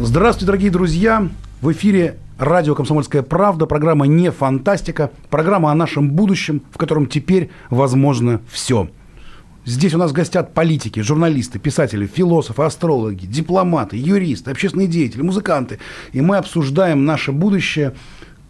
Здравствуйте, дорогие друзья! В эфире радио «Комсомольская правда», программа «Не фантастика», программа о нашем будущем, в котором теперь возможно все. Здесь у нас гостят политики, журналисты, писатели, философы, астрологи, дипломаты, юристы, общественные деятели, музыканты. И мы обсуждаем наше будущее,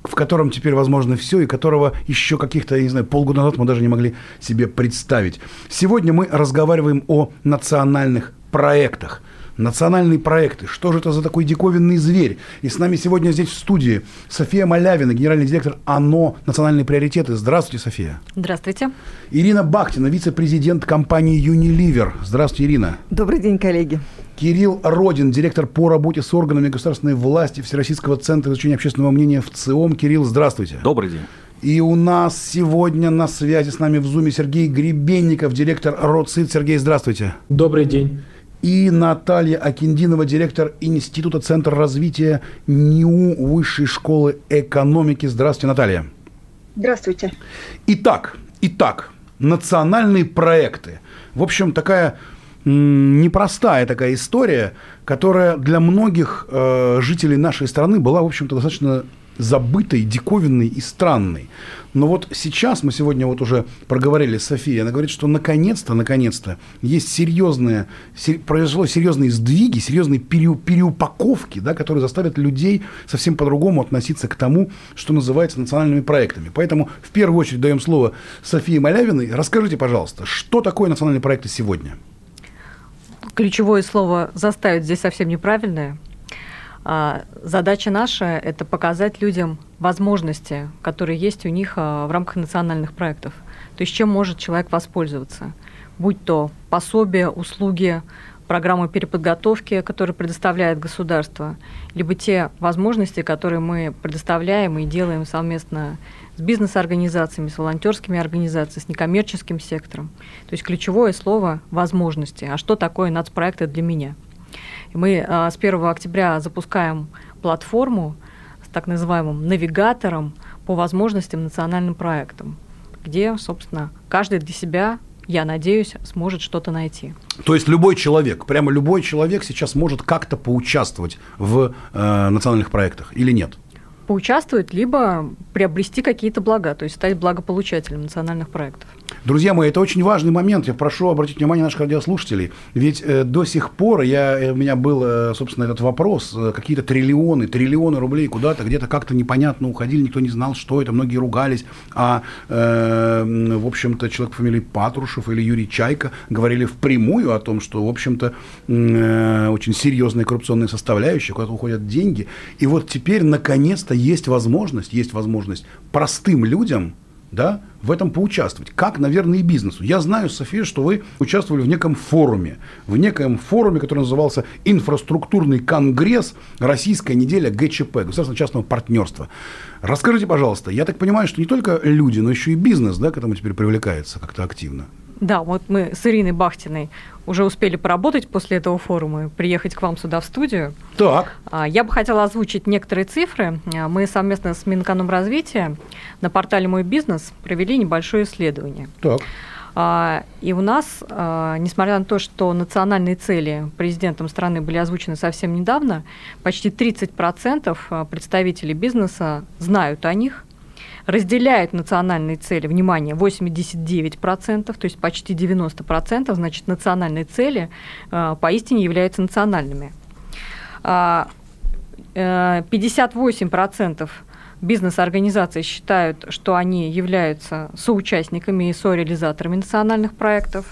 в котором теперь возможно все, и которого еще каких-то, я не знаю, полгода назад мы даже не могли себе представить. Сегодня мы разговариваем о национальных проектах – национальные проекты. Что же это за такой диковинный зверь? И с нами сегодня здесь в студии София Малявина, генеральный директор ОНО «Национальные приоритеты». Здравствуйте, София. Здравствуйте. Ирина Бахтина, вице-президент компании «Юниливер». Здравствуйте, Ирина. Добрый день, коллеги. Кирилл Родин, директор по работе с органами государственной власти Всероссийского центра изучения общественного мнения в ЦИОМ. Кирилл, здравствуйте. Добрый день. И у нас сегодня на связи с нами в Зуме Сергей Гребенников, директор РОЦИТ. Сергей, здравствуйте. Добрый день и Наталья Акиндинова, директор Института Центра развития НИУ Высшей школы экономики. Здравствуйте, Наталья. Здравствуйте. Итак, итак, национальные проекты. В общем, такая непростая такая история, которая для многих э, жителей нашей страны была, в общем-то, достаточно забытой, диковинной и странной. Но вот сейчас мы сегодня вот уже проговорили с Софией, она говорит, что наконец-то, наконец-то есть серьезные, сер, произошло серьезные сдвиги, серьезные пере, переупаковки, да, которые заставят людей совсем по-другому относиться к тому, что называется национальными проектами. Поэтому в первую очередь даем слово Софии Малявиной. Расскажите, пожалуйста, что такое национальные проекты сегодня? Ключевое слово «заставить» здесь совсем неправильное – задача наша – это показать людям возможности, которые есть у них а, в рамках национальных проектов. То есть чем может человек воспользоваться. Будь то пособие, услуги, программы переподготовки, которые предоставляет государство, либо те возможности, которые мы предоставляем и делаем совместно с бизнес-организациями, с волонтерскими организациями, с некоммерческим сектором. То есть ключевое слово – возможности. А что такое нацпроекты для меня – мы а, с 1 октября запускаем платформу с так называемым навигатором по возможностям национальным проектам, где, собственно, каждый для себя я надеюсь, сможет что-то найти. То есть любой человек, прямо любой человек сейчас может как-то поучаствовать в э, национальных проектах или нет? Поучаствовать, либо приобрести какие-то блага, то есть стать благополучателем национальных проектов. Друзья мои, это очень важный момент. Я прошу обратить внимание наших радиослушателей. Ведь э, до сих пор я, э, у меня был, э, собственно, этот вопрос. Э, какие-то триллионы, триллионы рублей куда-то, где-то как-то непонятно уходили, никто не знал, что это. Многие ругались. А, э, в общем-то, человек по фамилии Патрушев или Юрий Чайка говорили впрямую о том, что, в общем-то, э, очень серьезная коррупционная составляющая, куда-то уходят деньги. И вот теперь, наконец-то, есть возможность, есть возможность простым людям да, в этом поучаствовать. Как, наверное, и бизнесу. Я знаю, София, что вы участвовали в неком форуме, в неком форуме, который назывался «Инфраструктурный конгресс. Российская неделя ГЧП», государственного частного партнерства. Расскажите, пожалуйста, я так понимаю, что не только люди, но еще и бизнес да, к этому теперь привлекается как-то активно. Да, вот мы с Ириной Бахтиной уже успели поработать после этого форума, приехать к вам сюда в студию. Так. А, я бы хотела озвучить некоторые цифры. А, мы совместно с Минэкономразвития на портале «Мой бизнес» провели небольшое исследование. Так. А, и у нас, несмотря на то, что национальные цели президентом страны были озвучены совсем недавно, почти 30% представителей бизнеса знают о них, разделяют национальные цели, внимание, 89%, то есть почти 90%, значит, национальные цели э, поистине являются национальными. 58% э, бизнес-организаций считают, что они являются соучастниками и сореализаторами национальных проектов.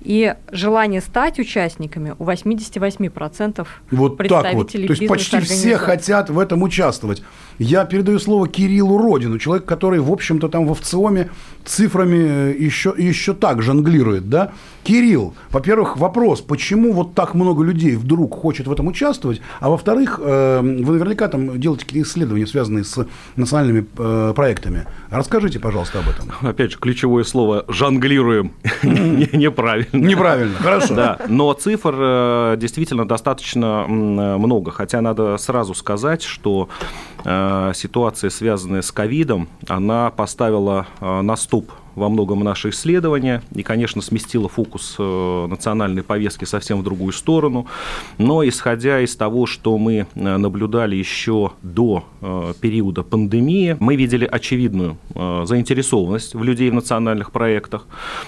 И желание стать участниками у 88% вот представителей так вот. То есть почти все хотят в этом участвовать. Я передаю слово Кириллу Родину, человек, который, в общем-то, там в ВЦИОМе цифрами еще, еще так жонглирует, да? Кирилл, во-первых, вопрос, почему вот так много людей вдруг хочет в этом участвовать, а во-вторых, э, вы наверняка там делаете какие-то исследования, связанные с национальными э, проектами. Расскажите, пожалуйста, об этом. Опять же, ключевое слово «жонглируем» неправильно. Неправильно, хорошо. Да, но цифр э, действительно достаточно много, хотя надо сразу сказать, что э, ситуация, связанная с ковидом, она поставила э, на стоп во многом наше исследование и, конечно, сместило фокус э, национальной повестки совсем в другую сторону. Но исходя из того, что мы э, наблюдали еще до э, периода пандемии, мы видели очевидную заинтересованность в людей в национальных проектах.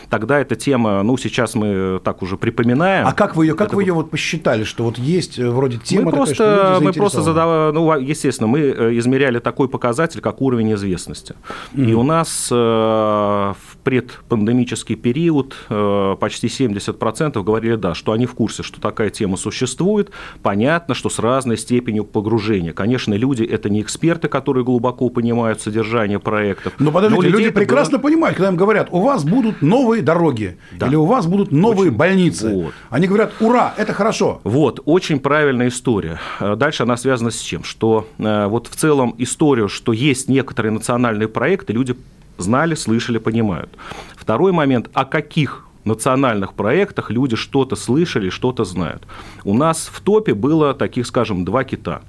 Тогда эта тема, ну, сейчас мы так уже припоминаем. А как вы ее, как Это вы ее вот посчитали, что вот есть вроде тема мы такая, просто, что люди Мы просто задавали, ну, естественно, мы измеряли такой показатель, как уровень известности. Mm-hmm. И у нас в предпандемический период э, почти 70% говорили да, что они в курсе, что такая тема существует. Понятно, что с разной степенью погружения. Конечно, люди – это не эксперты, которые глубоко понимают содержание проектов. Но подождите, но люди прекрасно было... понимают, когда им говорят, у вас будут новые дороги, да. или у вас будут новые очень... больницы. Вот. Они говорят, ура, это хорошо. Вот, очень правильная история. Э, дальше она связана с чем? Что э, вот в целом историю, что есть некоторые национальные проекты, люди знали, слышали, понимают. Второй момент, о каких национальных проектах люди что-то слышали, что-то знают. У нас в топе было таких, скажем, два кита.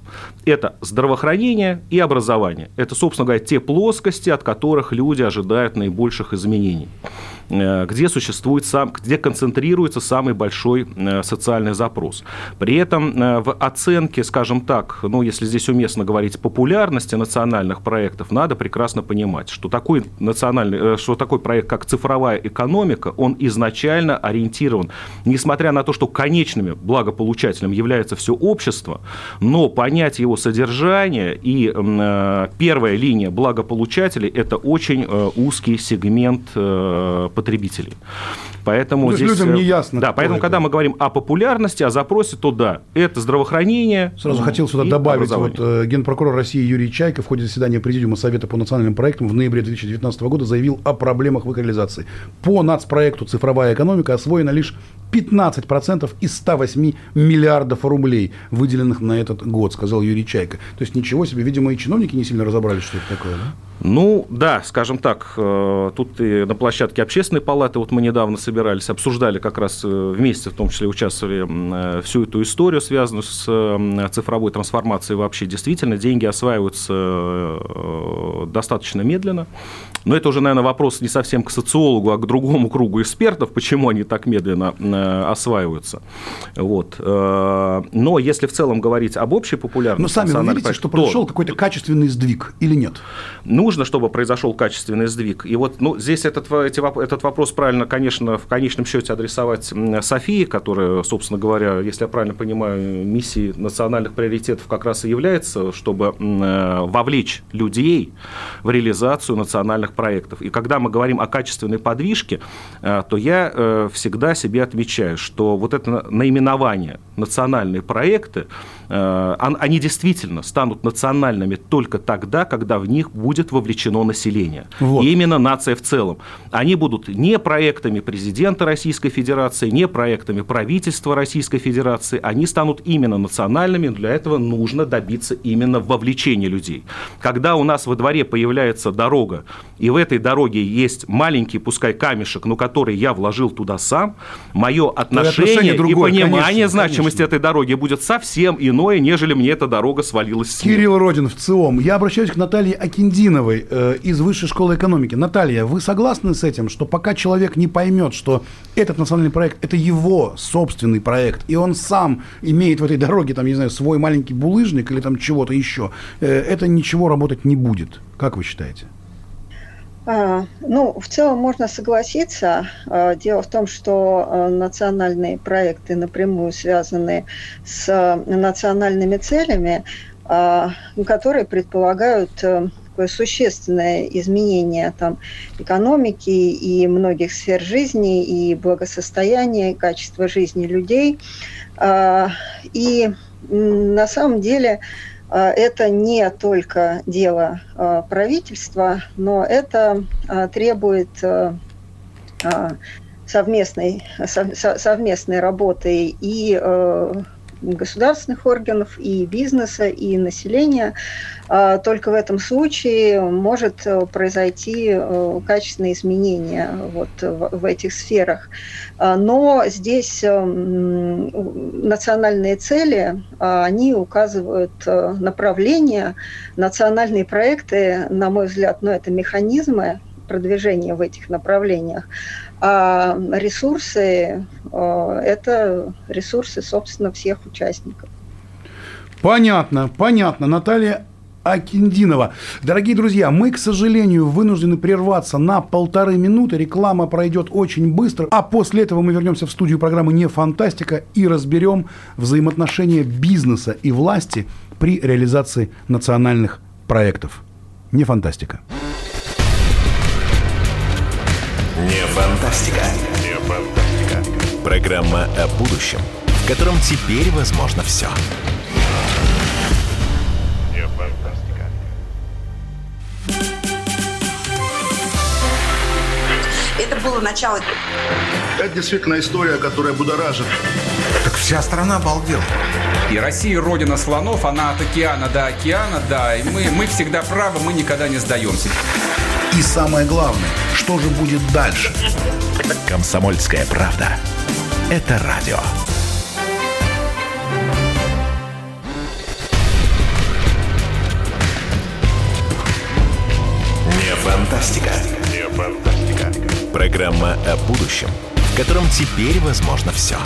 Это здравоохранение и образование. Это, собственно говоря, те плоскости, от которых люди ожидают наибольших изменений. Э, где существует сам, где концентрируется самый большой э, социальный запрос. При этом э, в оценке, скажем так, ну, если здесь уместно говорить популярности национальных проектов, надо прекрасно понимать, что такой национальный, что такой проект, как цифровая экономика, он изначально ориентирован, несмотря на то, что конечными благополучателем является все общество, но понять его содержание и первая линия благополучателей – это очень узкий сегмент потребителей. Поэтому ну, здесь... людям не ясно. Да, поэтому, это. когда мы говорим о популярности, о запросе, то да, это здравоохранение. Сразу хотел сюда добавить, вот э, генпрокурор России Юрий Чайка в ходе заседания Президиума Совета по национальным проектам в ноябре 2019 года заявил о проблемах в их реализации. По нацпроекту «Цифровая экономика» освоено лишь 15% из 108 миллиардов рублей, выделенных на этот год, сказал Юрий Чайка. То есть ничего себе, видимо, и чиновники не сильно разобрались, что это такое, да? Ну, да, скажем так, э, тут и на площадке общественной палаты, вот мы недавно собирались, обсуждали как раз э, вместе, в том числе участвовали э, всю эту историю, связанную с цифровой трансформацией вообще. Действительно, деньги осваиваются достаточно медленно. Но это уже, наверное, вопрос не совсем к социологу, а к другому кругу экспертов, почему они так медленно осваиваются. Вот. Но если в целом говорить об общей популярности... Но сами вы видите, что произошел какой-то качественный сдвиг или нет? Ну, нужно, чтобы произошел качественный сдвиг. И вот ну, здесь этот, эти, этот вопрос правильно, конечно, в конечном счете адресовать Софии, которая, собственно говоря, если я правильно понимаю, миссией национальных приоритетов как раз и является, чтобы э, вовлечь людей в реализацию национальных проектов. И когда мы говорим о качественной подвижке, э, то я э, всегда себе отмечаю, что вот это наименование национальные проекты, они действительно станут национальными только тогда, когда в них будет вовлечено население. Вот. И именно нация в целом. Они будут не проектами президента Российской Федерации, не проектами правительства Российской Федерации, они станут именно национальными, для этого нужно добиться именно вовлечения людей. Когда у нас во дворе появляется дорога, и в этой дороге есть маленький, пускай камешек, но который я вложил туда сам, мое отношение, отношение другое, и понимание конечно, значимости конечно. этой дороги будет совсем иное, нежели мне эта дорога свалилась с Кирилл Родин в ЦИОМ. Я обращаюсь к Наталье Акиндиновой э, из Высшей школы экономики. Наталья, вы согласны с этим, что пока человек не поймет, что этот национальный проект – это его собственный проект, и он сам имеет в этой дороге, там, не знаю, свой маленький булыжник или там чего-то еще, э, это ничего работать не будет. Как вы считаете? А, ну, в целом можно согласиться. А, дело в том, что а, национальные проекты напрямую связаны с национальными целями, которые предполагают э, существенное изменение там, экономики и многих сфер жизни, и благосостояния, и качества жизни людей. А, и на самом деле а, это не только дело а, правительства, но это требует совместной, совместной работы и государственных органов, и бизнеса, и населения. А, только в этом случае может э, произойти э, качественное изменение вот в этих сферах. А, но здесь э, национальные цели, а, они указывают направление. Национальные проекты, на мой взгляд, ну, это механизмы продвижения в этих направлениях. А ресурсы э, – это ресурсы, собственно, всех участников. Понятно, понятно. Наталья Акиндинова. Дорогие друзья, мы, к сожалению, вынуждены прерваться на полторы минуты. Реклама пройдет очень быстро. А после этого мы вернемся в студию программы «Не фантастика» и разберем взаимоотношения бизнеса и власти при реализации национальных проектов. Не фантастика. Не фантастика. Не фантастика. Программа о будущем, в котором теперь возможно все. Не фантастика. Это было начало. Это действительно история, которая будоражит. Так вся страна обалдела. И Россия родина слонов, она от океана до океана, да. И мы, мы всегда правы, мы никогда не сдаемся. И самое главное, что же будет дальше? Комсомольская правда. Это радио. Не фантастика. Не фантастика. Программа о будущем, в котором теперь возможно все.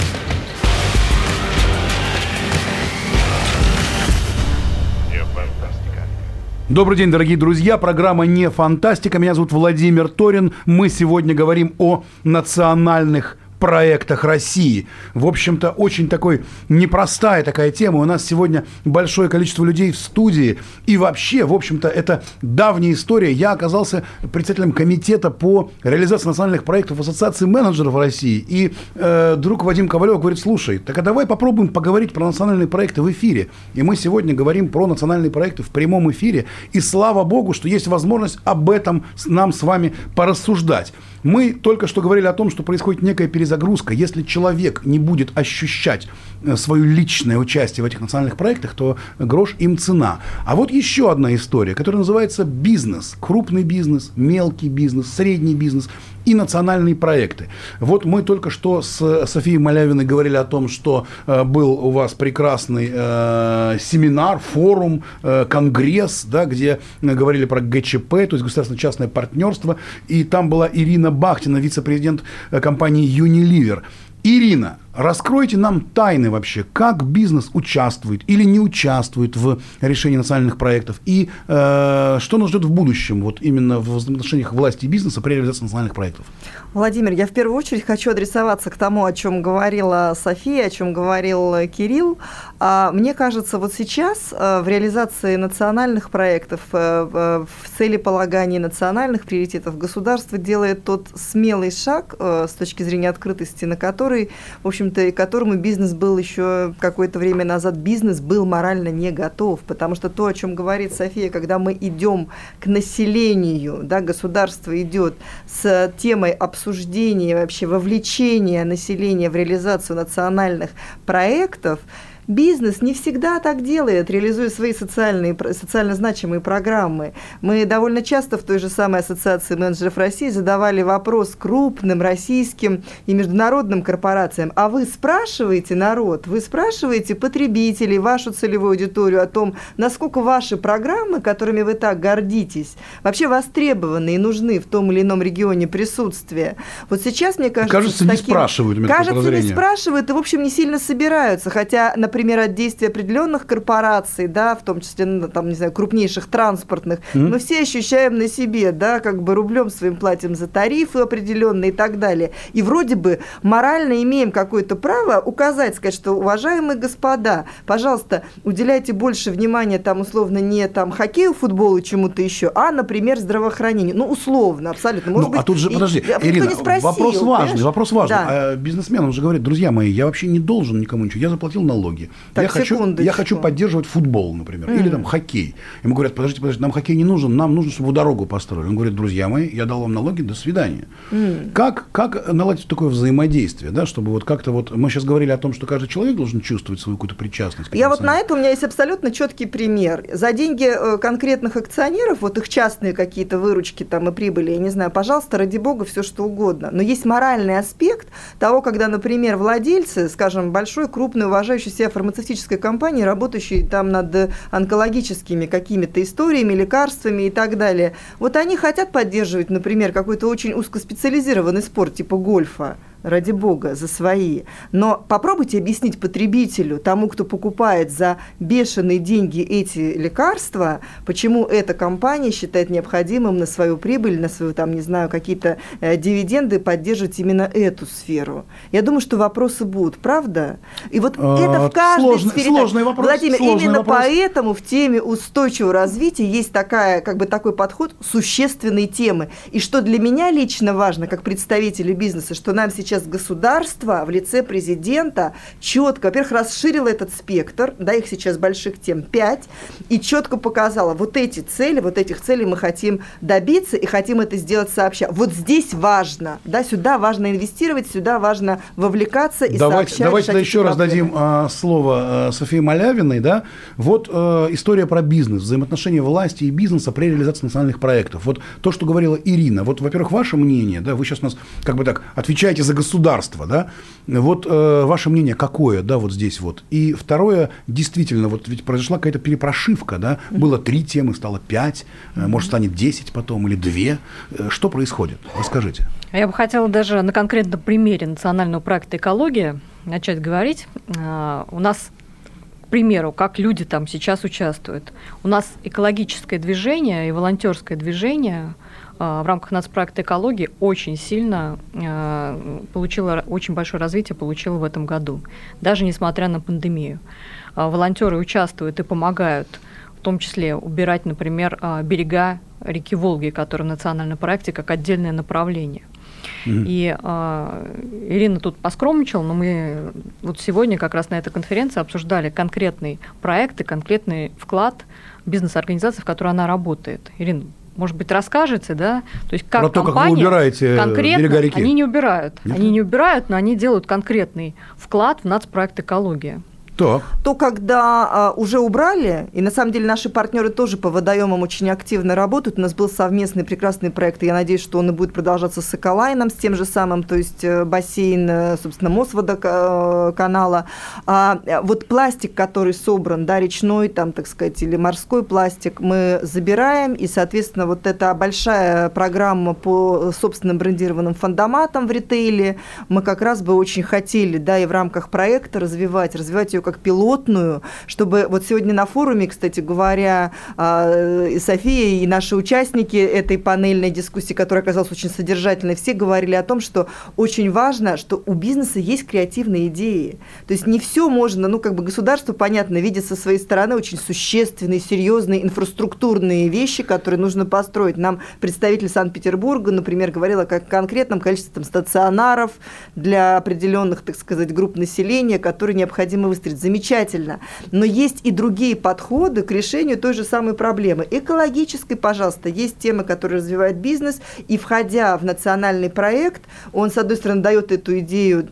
Добрый день, дорогие друзья. Программа «Не фантастика». Меня зовут Владимир Торин. Мы сегодня говорим о национальных проектах России. В общем-то, очень такой непростая такая тема. У нас сегодня большое количество людей в студии. И вообще, в общем-то, это давняя история. Я оказался председателем комитета по реализации национальных проектов Ассоциации менеджеров России. И э, друг Вадим Ковалев говорит, слушай, так а давай попробуем поговорить про национальные проекты в эфире. И мы сегодня говорим про национальные проекты в прямом эфире. И слава богу, что есть возможность об этом нам с вами порассуждать. Мы только что говорили о том, что происходит некая перезагрузка. Если человек не будет ощущать э, свое личное участие в этих национальных проектах, то грош им цена. А вот еще одна история, которая называется бизнес. Крупный бизнес, мелкий бизнес, средний бизнес и национальные проекты. Вот мы только что с Софией Малявиной говорили о том, что э, был у вас прекрасный э, семинар, форум, э, конгресс, да, где говорили про ГЧП, то есть государственно-частное партнерство, и там была Ирина Бахтина, вице-президент э, компании Unilever. Ирина, раскройте нам тайны вообще, как бизнес участвует или не участвует в решении национальных проектов и э, что нас ждет в будущем, вот именно в отношениях власти и бизнеса при реализации национальных проектов. Владимир, я в первую очередь хочу адресоваться к тому, о чем говорила София, о чем говорил Кирилл. А, мне кажется, вот сейчас э, в реализации национальных проектов, э, в целеполагании национальных приоритетов государство делает тот смелый шаг э, с точки зрения открытости, на который, в общем-то, и которому бизнес был еще какое-то время назад, бизнес был морально не готов, потому что то, о чем говорит София, когда мы идем к населению, да, государство идет с темой обсуждения, вообще вовлечения населения в реализацию национальных проектов, Бизнес не всегда так делает, реализуя свои социальные, социально значимые программы. Мы довольно часто в той же самой Ассоциации менеджеров России задавали вопрос крупным российским и международным корпорациям. А вы спрашиваете народ, вы спрашиваете потребителей, вашу целевую аудиторию о том, насколько ваши программы, которыми вы так гордитесь, вообще востребованы и нужны в том или ином регионе присутствия. Вот сейчас, мне кажется... Кажется, не таким... спрашивают. Кажется, не спрашивают и, в общем, не сильно собираются. Хотя, например, например, от действий определенных корпораций, да, в том числе, ну, там, не знаю, крупнейших транспортных, mm-hmm. мы все ощущаем на себе, да, как бы рублем своим платим за тарифы определенные и так далее. И вроде бы морально имеем какое-то право указать, сказать, что, уважаемые господа, пожалуйста, уделяйте больше внимания там условно не там хоккею, футболу, чему-то еще, а, например, здравоохранению. Ну, условно, абсолютно. Может ну, быть, а тут же, и, подожди, а Ирина, спросил, вопрос важный, понимаешь? вопрос важный. Да. А, бизнесмен, он же говорит, друзья мои, я вообще не должен никому ничего, я заплатил налоги. Так, я, хочу, я хочу поддерживать футбол, например, mm. или там хоккей. Ему говорят, подождите, подождите, нам хоккей не нужен, нам нужно, чтобы дорогу построили. Он говорит, друзья мои, я дал вам налоги, до свидания. Mm. Как, как наладить такое взаимодействие, да, чтобы вот как-то вот, мы сейчас говорили о том, что каждый человек должен чувствовать свою какую-то причастность. Я вот на это у меня есть абсолютно четкий пример. За деньги э, конкретных акционеров, вот их частные какие-то выручки там и прибыли, я не знаю, пожалуйста, ради бога, все что угодно. Но есть моральный аспект того, когда, например, владельцы, скажем, большой, крупной, уважающей себя фармацевтической компании, работающей там над онкологическими какими-то историями, лекарствами и так далее, вот они хотят поддерживать, например, какой-то очень узкоспециализированный спорт типа гольфа, ради бога, за свои. Но попробуйте объяснить потребителю, тому, кто покупает за бешеные деньги эти лекарства, почему эта компания считает необходимым на свою прибыль, на свою, там, не знаю, какие-то э, дивиденды поддерживать именно эту сферу. Я думаю, что вопросы будут, правда? И вот а, это в каждой сложный, сфере. Сложный вопрос. Владимир, сложный именно вопрос. поэтому в теме устойчивого развития есть такая, как бы такой подход существенной темы. И что для меня лично важно, как представителю бизнеса, что нам сейчас сейчас государство в лице президента четко, во-первых, расширило этот спектр, да, их сейчас больших тем 5, и четко показало, вот эти цели, вот этих целей мы хотим добиться и хотим это сделать сообща. Вот здесь важно, да, сюда важно инвестировать, сюда важно вовлекаться и давайте, сообщать. Давайте еще раз дадим а, слово а, Софии Малявиной, да, вот а, история про бизнес, взаимоотношения власти и бизнеса при реализации национальных проектов. Вот то, что говорила Ирина, вот, во-первых, ваше мнение, да, вы сейчас у нас как бы так отвечаете за государства, да? Вот э, ваше мнение какое, да, вот здесь вот. И второе, действительно, вот ведь произошла какая-то перепрошивка, да? Было три темы, стало пять, э, может, станет десять потом или две. Э, что происходит? Расскажите. Я бы хотела даже на конкретном примере национального проекта «Экология» начать говорить. Э, у нас к примеру, как люди там сейчас участвуют. У нас экологическое движение и волонтерское движение а, в рамках нацпроекта экологии очень сильно а, получила, очень большое развитие получила в этом году, даже несмотря на пандемию. А, волонтеры участвуют и помогают, в том числе убирать, например, берега реки Волги, которые в национальном проекте как отдельное направление. Mm-hmm. И э, Ирина тут поскромничала, но мы вот сегодня как раз на этой конференции обсуждали конкретный проект и конкретный вклад бизнес-организации, в которой она работает. Ирина, может быть, расскажете, да? То есть как Про то, как вы убираете конкретно, берега реки. Они не убирают. Нет? Они не убирают, но они делают конкретный вклад в нацпроект «Экология». Так. То, когда а, уже убрали, и на самом деле наши партнеры тоже по водоемам очень активно работают. У нас был совместный прекрасный проект, и я надеюсь, что он и будет продолжаться с Эколайном, с тем же самым, то есть э, бассейн, э, собственно, Мосводоканала. А, вот пластик, который собран, да, речной, там, так сказать, или морской пластик, мы забираем, и, соответственно, вот эта большая программа по собственным брендированным фандоматам в ритейле, мы как раз бы очень хотели, да, и в рамках проекта развивать, развивать ее как пилотную, чтобы вот сегодня на форуме, кстати говоря, а, и София, и наши участники этой панельной дискуссии, которая оказалась очень содержательной, все говорили о том, что очень важно, что у бизнеса есть креативные идеи. То есть не все можно, ну, как бы государство, понятно, видит со своей стороны очень существенные, серьезные инфраструктурные вещи, которые нужно построить. Нам представитель Санкт-Петербурга, например, говорил о конкретном количестве там, стационаров для определенных, так сказать, групп населения, которые необходимо выстроить будет замечательно. Но есть и другие подходы к решению той же самой проблемы. Экологической, пожалуйста, есть темы, которые развивает бизнес, и входя в национальный проект, он, с одной стороны, дает эту идею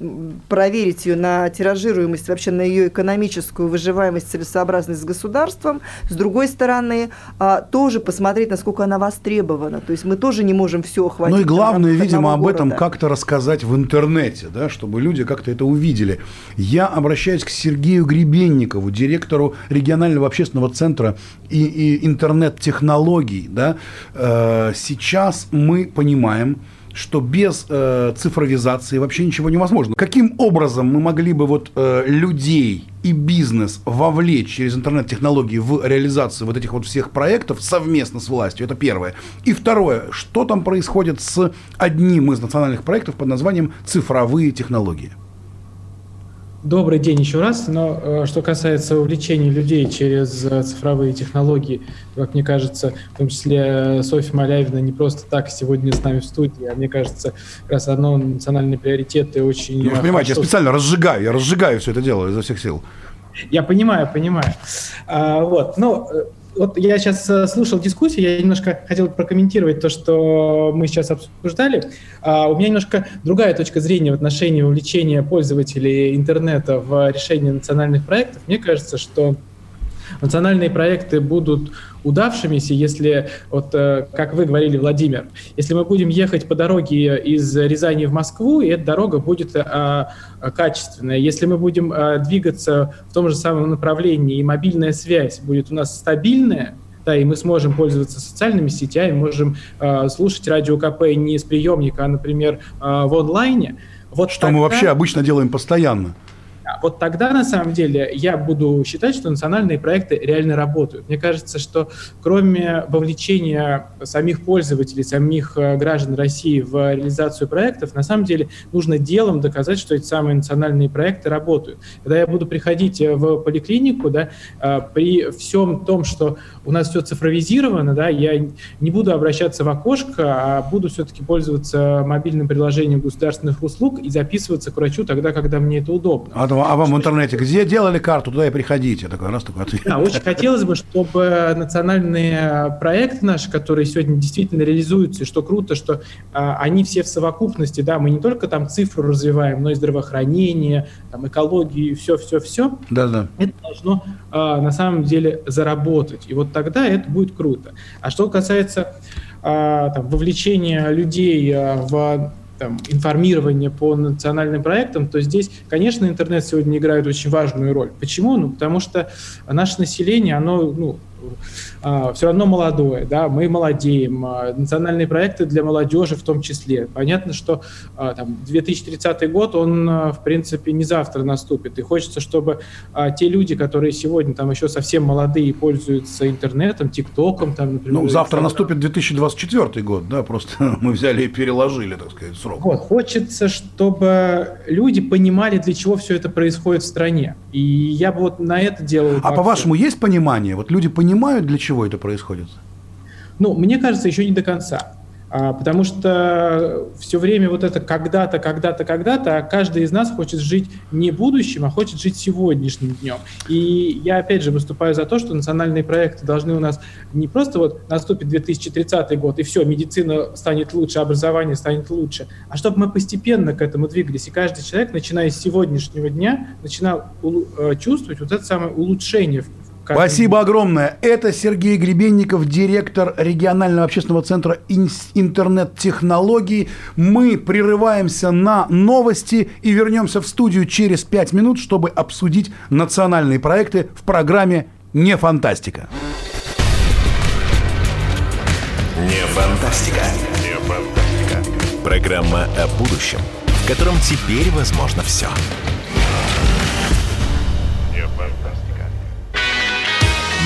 проверить ее на тиражируемость, вообще на ее экономическую выживаемость, целесообразность с государством, с другой стороны, а, тоже посмотреть, насколько она востребована. То есть мы тоже не можем все охватить. Ну и главное, видимо, об этом как-то рассказать в интернете, да, чтобы люди как-то это увидели. Я обращаюсь к Сергею Сергею Гребенникову, директору регионального общественного центра и, и интернет-технологий. Да, э, сейчас мы понимаем, что без э, цифровизации вообще ничего невозможно. Каким образом мы могли бы вот э, людей и бизнес вовлечь через интернет-технологии в реализацию вот этих вот всех проектов совместно с властью? Это первое. И второе, что там происходит с одним из национальных проектов под названием «Цифровые технологии»? Добрый день еще раз. Но э, что касается увлечения людей через э, цифровые технологии, как мне кажется, в том числе э, Софья Малявина не просто так сегодня с нами в студии, а мне кажется, как раз одно национальный приоритет и очень... Ну, вы понимаете, я специально разжигаю, я разжигаю все это дело изо всех сил. Я понимаю, понимаю. А, вот, но вот я сейчас э, слушал дискуссию, я немножко хотел прокомментировать то, что мы сейчас обсуждали. А, у меня немножко другая точка зрения в отношении вовлечения пользователей интернета в решение национальных проектов. Мне кажется, что национальные проекты будут удавшимися, если, вот э, как вы говорили, Владимир, если мы будем ехать по дороге из Рязани в Москву, и эта дорога будет а, качественная. Если мы будем а, двигаться в том же самом направлении, и мобильная связь будет у нас стабильная, да, и мы сможем пользоваться социальными сетями, можем э, слушать радио КП не с приемника, а, например, э, в онлайне. Вот что тогда... мы вообще обычно делаем постоянно. Вот тогда, на самом деле, я буду считать, что национальные проекты реально работают. Мне кажется, что кроме вовлечения самих пользователей, самих э, граждан России в реализацию проектов, на самом деле нужно делом доказать, что эти самые национальные проекты работают. Когда я буду приходить э, в поликлинику, да, э, при всем том, что у нас все цифровизировано, да, я не буду обращаться в окошко, а буду все-таки пользоваться мобильным приложением государственных услуг и записываться к врачу тогда, когда мне это удобно. А, а вам в интернете, где делали карту, туда и приходите. Такой раз такой ответ. Да, очень хотелось бы, чтобы национальные проекты наши, которые сегодня действительно реализуются, и что круто, что а, они все в совокупности, да, мы не только там цифру развиваем, но и здравоохранение, там, экологию, все-все-все. Да-да. Это должно а, на самом деле заработать. И вот тогда это будет круто. А что касается а, там, вовлечения людей а, в там, информирование по национальным проектам, то здесь, конечно, интернет сегодня играет очень важную роль. Почему? Ну, потому что наше население, оно ну, все равно молодое, да, мы молодеем, а, национальные проекты для молодежи в том числе. Понятно, что а, там, 2030 год, он, в принципе, не завтра наступит, и хочется, чтобы те люди, которые сегодня там еще совсем молодые пользуются интернетом, ТикТоком, там, например... Ну, завтра там, наступит 2024 год, да, просто мы взяли и переложили, так сказать, срок. Вот, хочется, чтобы люди понимали, для чего все это происходит в стране. И я бы вот на это делал... А по-вашему, есть понимание? Вот люди понимают, для чего это происходит? Ну, мне кажется, еще не до конца. А, потому что все время вот это когда-то, когда-то, когда-то, а каждый из нас хочет жить не будущим, а хочет жить сегодняшним днем. И я опять же выступаю за то, что национальные проекты должны у нас не просто вот наступит 2030 год, и все, медицина станет лучше, образование станет лучше, а чтобы мы постепенно к этому двигались, и каждый человек, начиная с сегодняшнего дня, начинал э, чувствовать вот это самое улучшение как... Спасибо огромное. Это Сергей Гребенников, директор регионального общественного центра интернет-технологий. Мы прерываемся на новости и вернемся в студию через пять минут, чтобы обсудить национальные проекты в программе «Не фантастика». Не фантастика. Не фантастика. Программа о будущем, в котором теперь возможно все.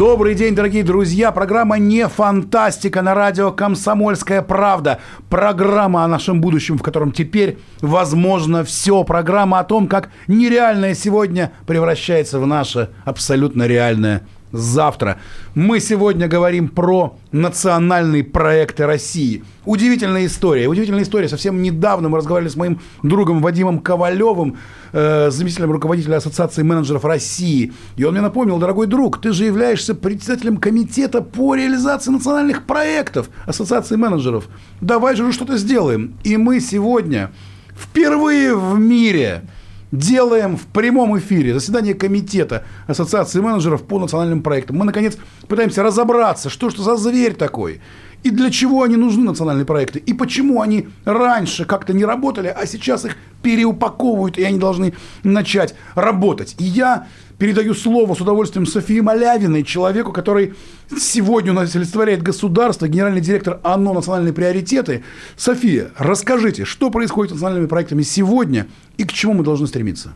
Добрый день, дорогие друзья. Программа «Не фантастика» на радио «Комсомольская правда». Программа о нашем будущем, в котором теперь возможно все. Программа о том, как нереальное сегодня превращается в наше абсолютно реальное завтра. Мы сегодня говорим про национальные проекты России. Удивительная история. Удивительная история. Совсем недавно мы разговаривали с моим другом Вадимом Ковалевым, э, заместителем руководителя Ассоциации менеджеров России. И он мне напомнил, дорогой друг, ты же являешься председателем комитета по реализации национальных проектов Ассоциации менеджеров. Давай же что-то сделаем. И мы сегодня впервые в мире делаем в прямом эфире заседание комитета Ассоциации менеджеров по национальным проектам. Мы, наконец, пытаемся разобраться, что что за зверь такой, и для чего они нужны, национальные проекты, и почему они раньше как-то не работали, а сейчас их переупаковывают, и они должны начать работать. И я передаю слово с удовольствием Софии Малявиной, человеку, который сегодня у нас олицетворяет государство, генеральный директор ОНО «Национальные приоритеты». София, расскажите, что происходит с национальными проектами сегодня и к чему мы должны стремиться?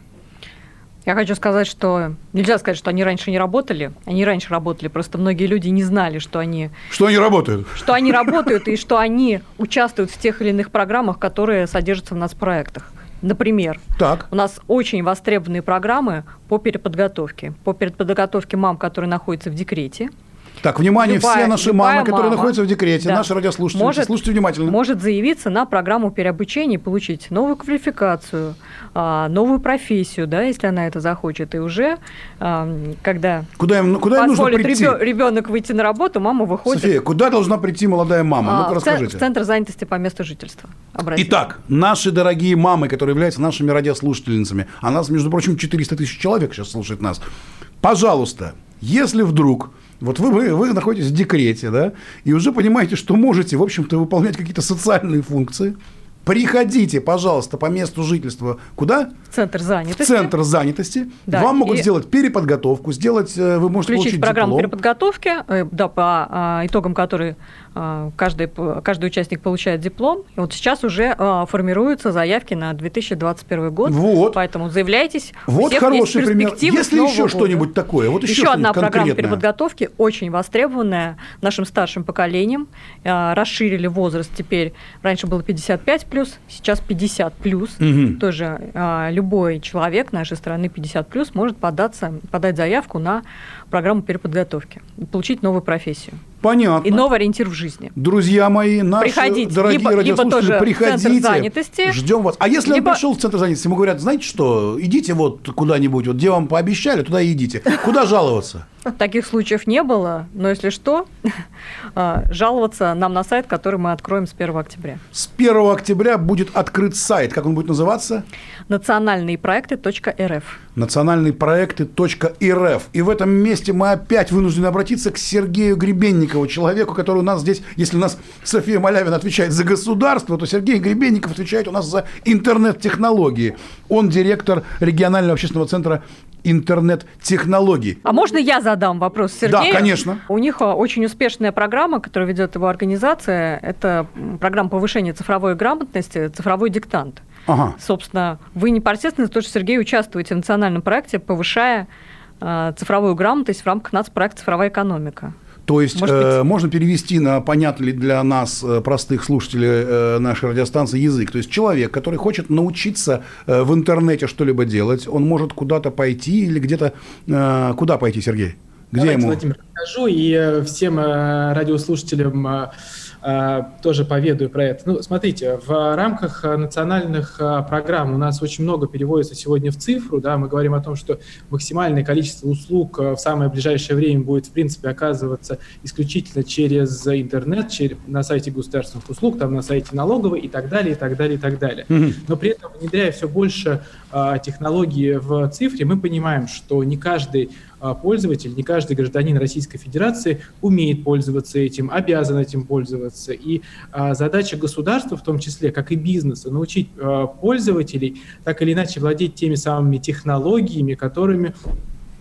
Я хочу сказать, что нельзя сказать, что они раньше не работали. Они раньше работали, просто многие люди не знали, что они... Что они работают? Что они работают и что они участвуют в тех или иных программах, которые содержатся в нас проектах. Например, так. у нас очень востребованные программы по переподготовке. По переподготовке мам, которые находятся в декрете. Так, внимание, любая, все наши мамы, которые мама, находятся в декрете, да, наши радиослушатели, может, слушайте внимательно. Может заявиться на программу переобучения получить новую квалификацию, а, новую профессию, да, если она это захочет. И уже, а, когда куда им, куда им нужно прийти? ребенок выйти на работу, мама выходит. София, куда должна прийти молодая мама? Ну-ка, расскажите. В центр занятости по месту жительства. Обратите. Итак, наши дорогие мамы, которые являются нашими радиослушательницами, а нас, между прочим, 400 тысяч человек сейчас слушает нас, пожалуйста, если вдруг вот вы, вы, вы находитесь в декрете, да, и уже понимаете, что можете, в общем-то, выполнять какие-то социальные функции, Приходите, пожалуйста, по месту жительства. Куда? В центр занятости. В центр занятости. Да, Вам могут сделать переподготовку, сделать, э, вы можете включить получить программу диплом. переподготовки, э, да, по а, итогам которой а, каждый, каждый участник получает диплом. И вот сейчас уже а, формируются заявки на 2021 год. Вот. Поэтому заявляйтесь. Вот хороший пример. Если еще что-нибудь такое, вот еще, еще одна программа переподготовки, очень востребованная нашим старшим поколением. Расширили возраст теперь. Раньше было 55 плюс, сейчас 50 плюс. Угу. Тоже а, любой человек нашей страны 50 плюс может податься, подать заявку на программу переподготовки, получить новую профессию. Понятно. И новый ориентир в жизни. Друзья мои, наши приходите. дорогие либо, радиослушатели, либо приходите. В центр занятости. Ждем вас. А если либо... он пришел в центр занятости, ему говорят, знаете что, идите вот куда-нибудь, вот где вам пообещали, туда и идите. Куда жаловаться? Таких случаев не было, но если что, а, жаловаться нам на сайт, который мы откроем с 1 октября. С 1 октября будет открыт сайт. Как он будет называться? Национальные проекты.рф. Национальные проекты.рф. И в этом месте мы опять вынуждены обратиться к Сергею Гребенникову, человеку, который у нас здесь, если у нас София Малявина отвечает за государство, то Сергей Гребенников отвечает у нас за интернет-технологии. Он директор регионального общественного центра интернет-технологий. А можно я задам вопрос Сергею? Да, конечно. У них а, очень успешная программа, которую ведет его организация. Это программа повышения цифровой грамотности, цифровой диктант. Ага. Собственно, вы непосредственно, то, что Сергей участвуете в национальном проекте, повышая э, цифровую грамотность в рамках нацпроекта «Цифровая экономика». То есть э, можно перевести на понятный для нас э, простых слушателей э, нашей радиостанции язык. То есть человек, который хочет научиться э, в интернете что-либо делать, он может куда-то пойти или где-то э, куда пойти, Сергей? Где Давайте, ему? Владимир, скажу и э, всем э, радиослушателям э, тоже поведаю про это. Ну, смотрите, в рамках национальных программ у нас очень много переводится сегодня в цифру, да, мы говорим о том, что максимальное количество услуг в самое ближайшее время будет, в принципе, оказываться исключительно через интернет, через, на сайте государственных услуг, там на сайте налоговой и так далее, и так далее, и так далее. Но при этом, внедряя все больше а, технологии в цифре, мы понимаем, что не каждый пользователь, не каждый гражданин Российской Федерации умеет пользоваться этим, обязан этим пользоваться. И а, задача государства, в том числе, как и бизнеса, научить а, пользователей так или иначе владеть теми самыми технологиями, которыми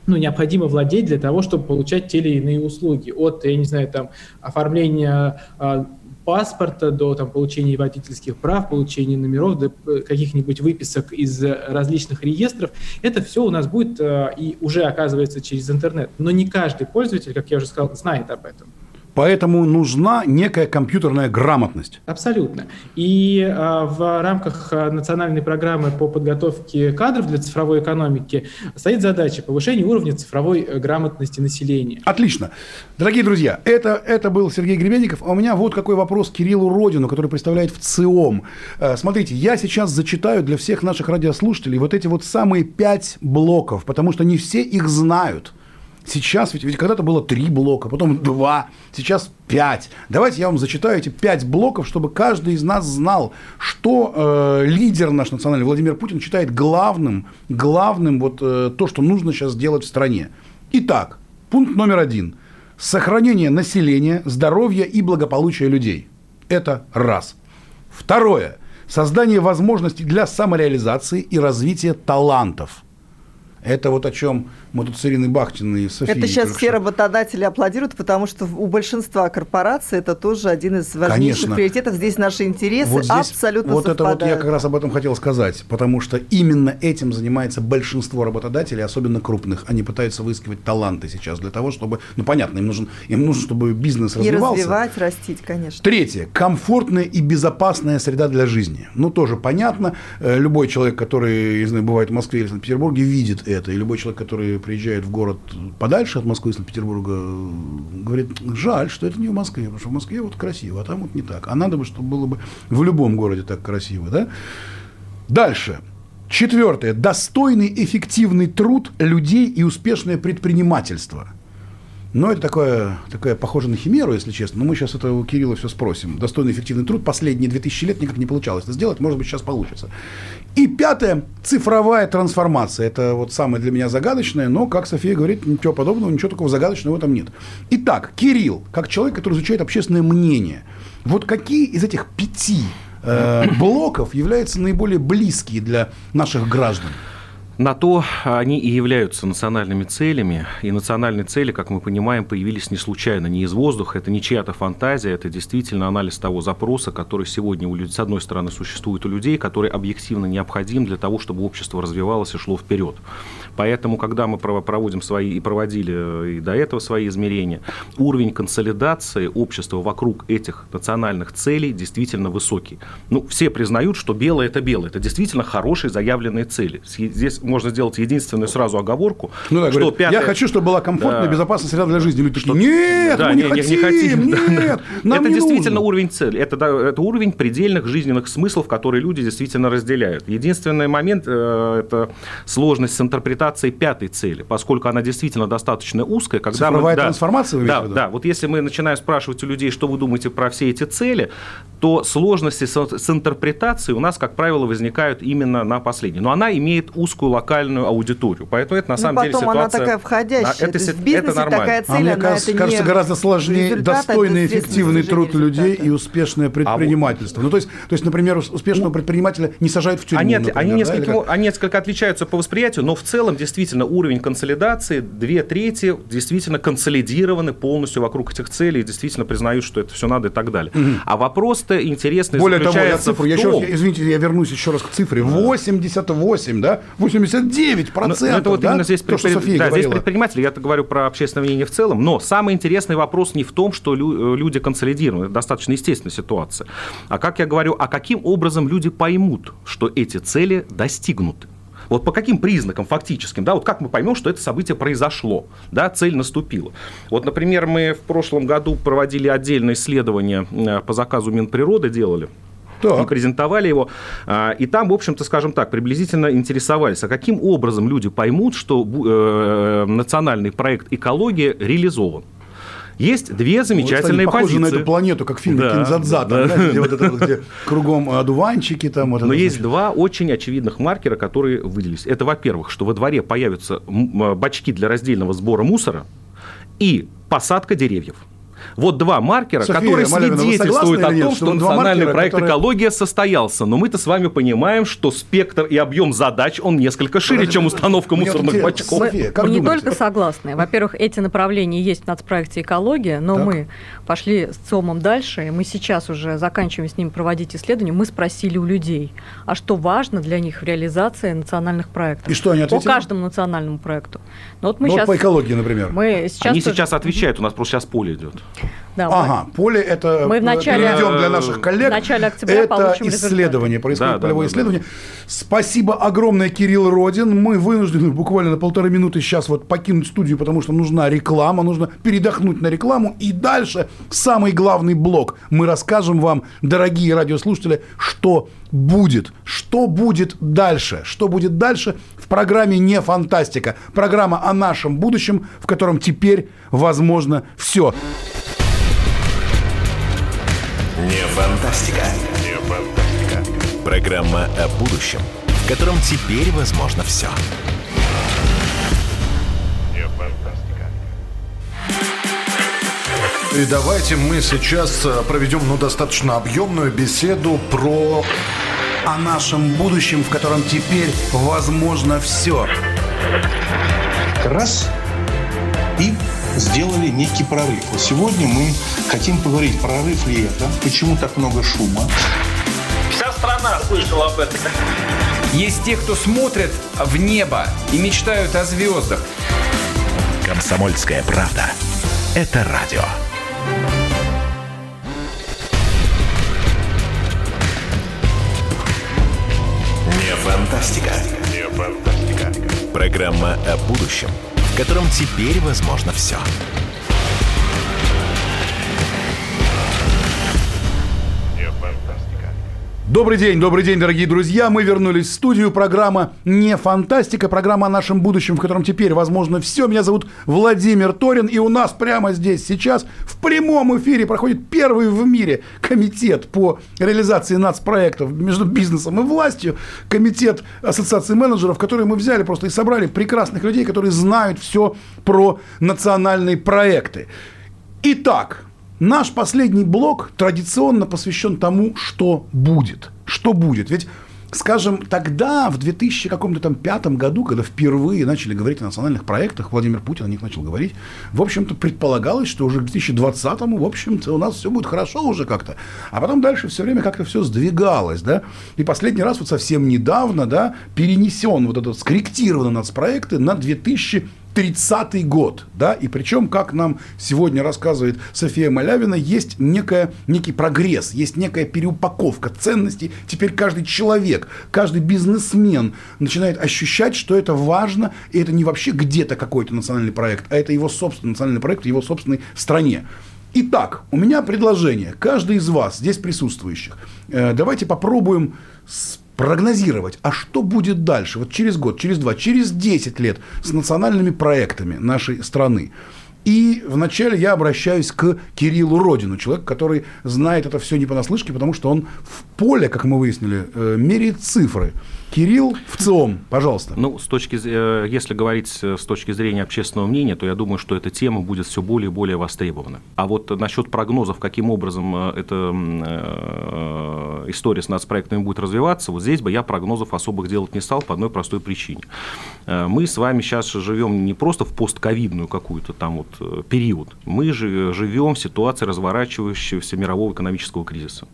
ну, необходимо владеть для того, чтобы получать те или иные услуги. От, я не знаю, там, оформления паспорта, до там, получения водительских прав, получения номеров, до э, каких-нибудь выписок из различных реестров. Это все у нас будет э, и уже оказывается через интернет. Но не каждый пользователь, как я уже сказал, знает об этом. Поэтому нужна некая компьютерная грамотность. Абсолютно. И а, в рамках а, национальной программы по подготовке кадров для цифровой экономики стоит задача повышения уровня цифровой э, грамотности населения. Отлично. Дорогие друзья, это, это был Сергей Гребенников. А у меня вот какой вопрос Кириллу Родину, который представляет в ЦИОМ. Э, смотрите, я сейчас зачитаю для всех наших радиослушателей вот эти вот самые пять блоков, потому что не все их знают. Сейчас, ведь, ведь когда-то было три блока, потом два, сейчас пять. Давайте я вам зачитаю эти пять блоков, чтобы каждый из нас знал, что э, лидер наш национальный Владимир Путин считает главным, главным вот э, то, что нужно сейчас сделать в стране. Итак, пункт номер один. Сохранение населения, здоровья и благополучия людей. Это раз. Второе. Создание возможностей для самореализации и развития талантов. Это вот о чем мы тут с Ириной Бахтиной и Софией. Это сейчас все работодатели аплодируют, потому что у большинства корпораций это тоже один из важнейших Конечно. приоритетов. Здесь наши интересы вот здесь, абсолютно Вот совпадают. это вот я как раз об этом хотел сказать, потому что именно этим занимается большинство работодателей, особенно крупных. Они пытаются выискивать таланты сейчас для того, чтобы, ну понятно, им нужен, им нужно, чтобы бизнес развивался. И развивать, растить, конечно. Третье. Комфортная и безопасная среда для жизни. Ну тоже понятно. Э, любой человек, который, не знаю, бывает в Москве или в Санкт-Петербурге, видит это. И любой человек, который приезжает в город подальше от Москвы Санкт-Петербурга, говорит, жаль, что это не в Москве, потому что в Москве вот красиво, а там вот не так. А надо бы, чтобы было бы в любом городе так красиво, да? Дальше. Четвертое. Достойный, эффективный труд людей и успешное предпринимательство – но это такое, такое похоже на химеру, если честно. Но мы сейчас это у Кирилла все спросим. Достойный эффективный труд последние 2000 лет никак не получалось это сделать. Может быть, сейчас получится. И пятое – цифровая трансформация. Это вот самое для меня загадочное, но, как София говорит, ничего подобного, ничего такого загадочного в этом нет. Итак, Кирилл, как человек, который изучает общественное мнение, вот какие из этих пяти э, блоков являются наиболее близкие для наших граждан? На то они и являются национальными целями. И национальные цели, как мы понимаем, появились не случайно, не из воздуха. Это не чья-то фантазия, это действительно анализ того запроса, который сегодня, у людей, с одной стороны, существует у людей, который объективно необходим для того, чтобы общество развивалось и шло вперед. Поэтому, когда мы проводим свои и проводили э, и до этого свои измерения, уровень консолидации общества вокруг этих национальных целей действительно высокий. Ну, все признают, что белое – это белое. Это действительно хорошие заявленные цели. Здесь можно сделать единственную сразу оговорку, ну, да, что говорят, пятое... Я хочу, чтобы была комфортная, да. безопасная среда для жизни. Люди что... нет, да, мы не, не, хотим, не хотим, нет, нам Это не действительно нужно. уровень цели. Это, это уровень предельных жизненных смыслов, которые люди действительно разделяют. Единственный момент э, – это сложность с интерпретацией пятой цели, поскольку она действительно достаточно узкая. Когда Цифровая мы, трансформация, вы да, да, да, вот если мы начинаем спрашивать у людей, что вы думаете про все эти цели, то сложности с, с интерпретацией у нас, как правило, возникают именно на последней. Но она имеет узкую локальную аудиторию. Поэтому это на ну, самом деле ситуация... она такая входящая. Да, это, есть, в бизнесе это нормально. такая цель, а мне кажется, кажется гораздо сложнее достойный, эффективный труд людей и успешное предпринимательство. А, ну, то есть, то есть, например, успешного предпринимателя не сажают в тюрьму. Они, например, они, да, несколько, они несколько отличаются по восприятию, но в целом действительно уровень консолидации, две трети действительно консолидированы полностью вокруг этих целей, действительно признают, что это все надо и так далее. Угу. А вопрос-то интересный Более того, я цифру, я еще, извините, я вернусь еще раз к цифре. 88, да? 89 процентов. Ну, это вот да? именно здесь, то, предпри... да, здесь предприниматели, я говорю про общественное мнение в целом, но самый интересный вопрос не в том, что лю- люди консолидированы, это достаточно естественная ситуация, а как я говорю, а каким образом люди поймут, что эти цели достигнуты. Вот по каким признакам фактическим, да, вот как мы поймем, что это событие произошло, да, цель наступила. Вот, например, мы в прошлом году проводили отдельное исследование э, по заказу Минприроды, делали, так. и презентовали его. А, и там, в общем-то, скажем так, приблизительно интересовались, а каким образом люди поймут, что э, национальный проект «Экология» реализован. Есть две замечательные ну, кстати, позиции. на эту планету, как фильм да, Кинзадза, да, да. где, вот это, где кругом одуванчики. Там, вот Но это, есть значит. два очень очевидных маркера, которые выделились. Это, во-первых, что во дворе появятся бачки для раздельного сбора мусора и посадка деревьев. Вот два маркера, София которые Малявина, свидетельствуют о том, нет, что, что национальный проект которые... «Экология» состоялся. Но мы-то с вами понимаем, что спектр и объем задач, он несколько шире, Подожди, чем установка мусорных бачков. София, мы, мы не только согласны. Во-первых, эти направления есть в нацпроекте «Экология», но так. мы пошли с ЦОМом дальше, и мы сейчас уже заканчиваем с ним проводить исследования. Мы спросили у людей, а что важно для них в реализации национальных проектов? И что они ответили? По каждому национальному проекту. Ну, вот мы ну, сейчас, вот по экологии, например. Мы сейчас Они тоже... сейчас отвечают, у нас просто сейчас поле идет. Да, ага, поле это мы в начале, переведем для наших коллег. В начале октября это исследование, результаты. происходит Да, полевое да, да, исследование. Спасибо огромное, Кирилл Родин. Мы вынуждены буквально на полторы минуты сейчас вот покинуть студию, потому что нужна реклама, нужно передохнуть на рекламу. И дальше самый главный блок. Мы расскажем вам, дорогие радиослушатели, что будет, что будет дальше, что будет дальше в программе «Не фантастика». Программа о нашем будущем, в котором теперь возможно все. Фантастика. Не фантастика. Программа о будущем, в котором теперь возможно все. Не фантастика. И давайте мы сейчас э, проведем ну, достаточно объемную беседу про... О нашем будущем, в котором теперь возможно все. Раз и сделали некий прорыв. Вот сегодня мы хотим поговорить, прорыв ли это, почему так много шума. Вся страна слышала об этом. Есть те, кто смотрят в небо и мечтают о звездах. Комсомольская правда. Это радио. Не фантастика. Не фантастика. Программа о будущем, в котором теперь возможно все. Добрый день, добрый день, дорогие друзья. Мы вернулись в студию. Программа «Не фантастика», программа о нашем будущем, в котором теперь возможно все. Меня зовут Владимир Торин, и у нас прямо здесь сейчас в прямом эфире проходит первый в мире комитет по реализации нацпроектов между бизнесом и властью. Комитет ассоциации менеджеров, который мы взяли просто и собрали прекрасных людей, которые знают все про национальные проекты. Итак, Наш последний блок традиционно посвящен тому, что будет. Что будет. Ведь Скажем, тогда, в 2005 году, когда впервые начали говорить о национальных проектах, Владимир Путин о них начал говорить, в общем-то, предполагалось, что уже к 2020-му, в общем-то, у нас все будет хорошо уже как-то. А потом дальше все время как-то все сдвигалось, да. И последний раз вот совсем недавно, да, перенесен вот этот, скорректированы нацпроекты на 2000 30 год, да, и причем, как нам сегодня рассказывает София Малявина, есть некая, некий прогресс, есть некая переупаковка ценностей. Теперь каждый человек, каждый бизнесмен начинает ощущать, что это важно, и это не вообще где-то какой-то национальный проект, а это его собственный национальный проект в его собственной стране. Итак, у меня предложение. Каждый из вас, здесь присутствующих, э, давайте попробуем с прогнозировать, а что будет дальше, вот через год, через два, через 10 лет с национальными проектами нашей страны. И вначале я обращаюсь к Кириллу Родину, человек, который знает это все не понаслышке, потому что он в поле, как мы выяснили, э, меряет цифры. Кирилл в ЦИОМ, пожалуйста. Ну, с точки, э, если говорить с точки зрения общественного мнения, то я думаю, что эта тема будет все более и более востребована. А вот насчет прогнозов, каким образом э, эта история с нацпроектами будет развиваться, вот здесь бы я прогнозов особых делать не стал по одной простой причине. Мы с вами сейчас живем не просто в постковидную какую-то там вот период, мы же живем в ситуации разворачивающегося мирового экономического кризиса.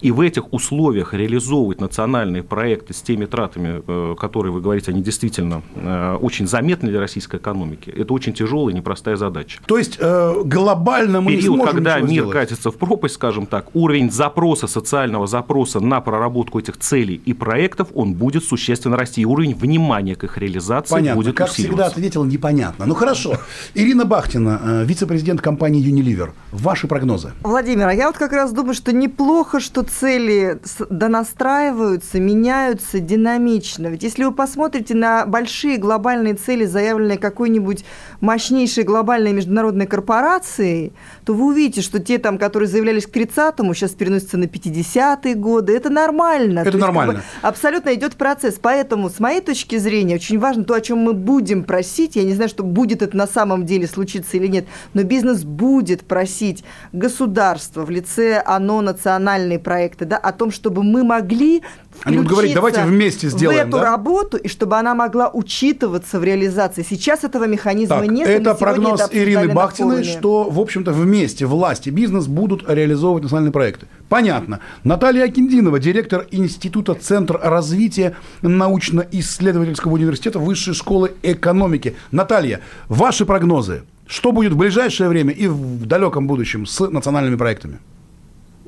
И в этих условиях реализовывать национальные проекты с теми тратами, э, которые, вы говорите, они действительно э, очень заметны для российской экономики, это очень тяжелая и непростая задача. То есть э, глобально мы Период, не сможем когда мир сделать. катится в пропасть, скажем так, уровень запроса, социального запроса на проработку этих целей и проектов, он будет существенно расти. И уровень внимания к их реализации Понятно. будет как усиливаться. всегда ответил непонятно. Ну хорошо. Ирина Бахтина, вице-президент компании Unilever. Ваши прогнозы? Владимир, а я вот как раз думаю, что неплохо, что цели донастраиваются, меняются динамично. Ведь если вы посмотрите на большие глобальные цели, заявленные какой-нибудь мощнейшей глобальной международной корпорацией, то вы увидите, что те, там, которые заявлялись к 30-му, сейчас переносятся на 50-е годы. Это нормально. Это то нормально. Есть, как бы, абсолютно идет процесс. Поэтому, с моей точки зрения, очень важно то, о чем мы будем просить. Я не знаю, что будет это на самом деле случиться или нет, но бизнес будет просить государство в лице оно национальные проекты, да, о том, чтобы мы могли Они будут говорить, давайте вместе сделаем, в эту да? работу, и чтобы она могла учитываться в реализации. Сейчас этого механизма Так, мы это прогноз это Ирины Бахтиной, что, в общем-то, вместе власть и бизнес будут реализовывать национальные проекты. Понятно. Наталья Акиндинова, директор Института Центр развития научно-исследовательского университета Высшей школы экономики. Наталья, ваши прогнозы? Что будет в ближайшее время и в далеком будущем с национальными проектами?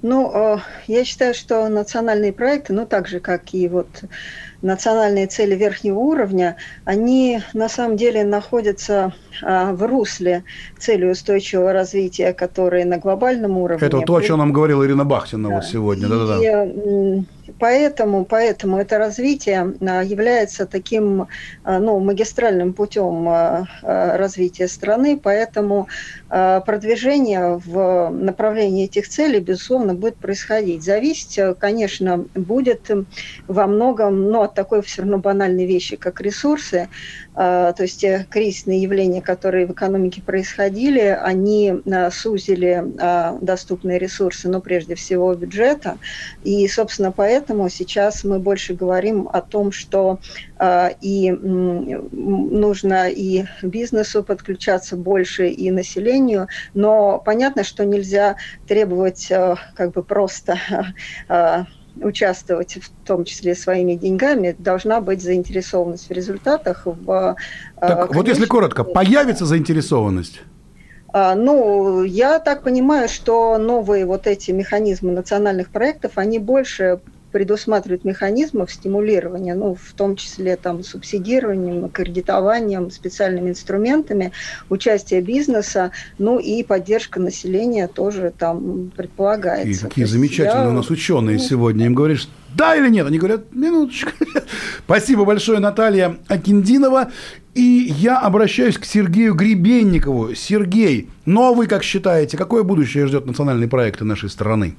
Ну, э, я считаю, что национальные проекты, ну, так же, как и вот национальные цели верхнего уровня, они на самом деле находятся а, в русле цели устойчивого развития, которые на глобальном уровне. Это то, о чем нам говорила Ирина Бахтина да. вот сегодня. Да, да, да. Поэтому, поэтому это развитие а, является таким а, ну, магистральным путем развития страны, поэтому продвижение в направлении этих целей, безусловно, будет происходить. Зависеть, конечно, будет во многом ну, от такой все равно банальной вещи, как ресурсы, то есть те кризисные явления, которые в экономике происходили, они сузили доступные ресурсы, но прежде всего бюджета, и, собственно, поэтому сейчас мы больше говорим о том, что э, и нужно и бизнесу подключаться больше, и населению, но понятно, что нельзя требовать э, как бы просто э, участвовать в том числе своими деньгами, должна быть заинтересованность в результатах. В, так, вот если коротко, появится заинтересованность? Ну, я так понимаю, что новые вот эти механизмы национальных проектов, они больше предусматривают механизмов стимулирования, ну, в том числе там, субсидированием, кредитованием, специальными инструментами, участие бизнеса, ну и поддержка населения тоже там предполагается. И какие замечательные я... у нас ученые ну, сегодня. Им говоришь, да или нет? Они говорят, минуточку. Спасибо большое, Наталья Акиндинова. И я обращаюсь к Сергею Гребенникову. Сергей, ну а вы как считаете, какое будущее ждет национальные проекты нашей страны?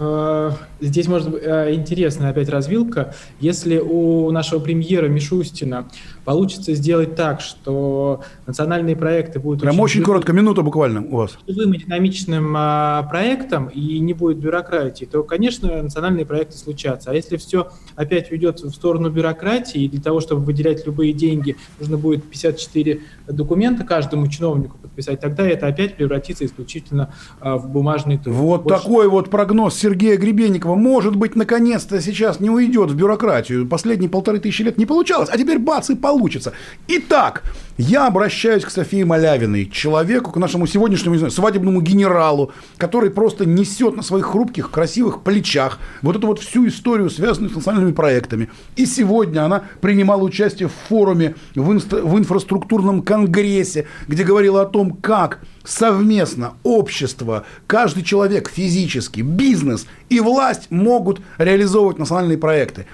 Э, здесь может быть э, интересная опять развилка. Если у нашего премьера Мишустина получится сделать так, что национальные проекты будут... Прям очень, очень коротко, минута буквально у вас. Живым и динамичным а, проектом и не будет бюрократии, то, конечно, национальные проекты случатся. А если все опять уйдет в сторону бюрократии, и для того, чтобы выделять любые деньги, нужно будет 54 документа каждому чиновнику подписать, тогда это опять превратится исключительно а, в бумажный труд. Вот Больше... такой вот прогноз Сергея Гребенникова. Может быть, наконец-то сейчас не уйдет в бюрократию. Последние полторы тысячи лет не получалось, а теперь бац и получится. Итак, я обращаюсь к Софии Малявиной, человеку, к нашему сегодняшнему знаю, свадебному генералу, который просто несет на своих хрупких, красивых плечах вот эту вот всю историю, связанную с национальными проектами. И сегодня она принимала участие в форуме, в, инстра- в инфраструктурном конгрессе, где говорила о том, как совместно общество, каждый человек физически, бизнес и власть могут реализовывать национальные проекты.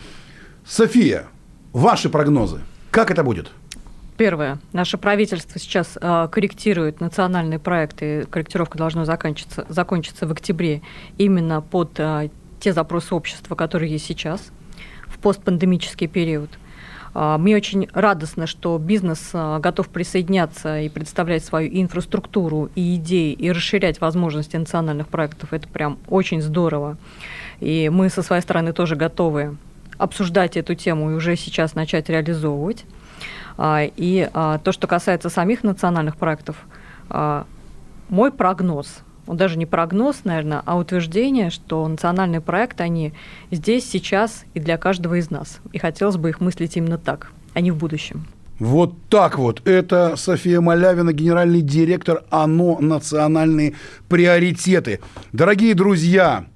София, ваши прогнозы, как это будет? Первое. Наше правительство сейчас э, корректирует национальные проекты. Корректировка должна закончиться, закончиться в октябре именно под э, те запросы общества, которые есть сейчас, в постпандемический период – а, мне очень радостно, что бизнес готов присоединяться и представлять свою инфраструктуру и идеи, и расширять возможности национальных проектов. Это прям очень здорово. И мы со своей стороны тоже готовы обсуждать эту тему и уже сейчас начать реализовывать. А, и то, что касается самих национальных проектов, мой прогноз – вот даже не прогноз, наверное, а утверждение, что национальные проекты, они здесь, сейчас и для каждого из нас. И хотелось бы их мыслить именно так, а не в будущем. Вот так вот. Это София Малявина, генеральный директор ОНО «Национальные приоритеты». Дорогие друзья,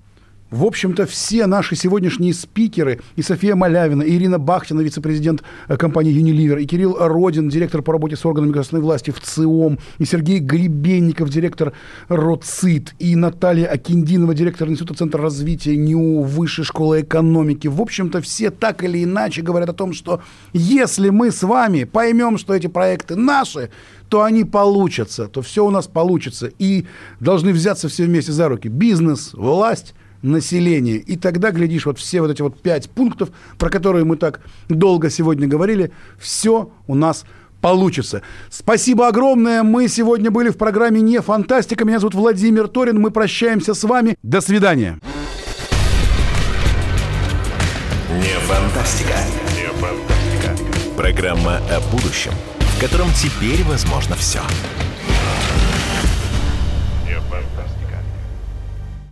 в общем-то, все наши сегодняшние спикеры, и София Малявина, и Ирина Бахтина, вице-президент э, компании Unilever, и Кирилл Родин, директор по работе с органами государственной власти в ЦИОМ, и Сергей Гребенников, директор РОЦИТ, и Наталья Акиндинова, директор Института Центра развития НИУ Высшей школы экономики. В общем-то, все так или иначе говорят о том, что если мы с вами поймем, что эти проекты наши, то они получатся, то все у нас получится. И должны взяться все вместе за руки. Бизнес, власть, населения. И тогда, глядишь, вот все вот эти вот пять пунктов, про которые мы так долго сегодня говорили, все у нас получится. Спасибо огромное. Мы сегодня были в программе «Не фантастика». Меня зовут Владимир Торин. Мы прощаемся с вами. До свидания. Не фантастика. Не фантастика. Программа о будущем, в котором теперь возможно все.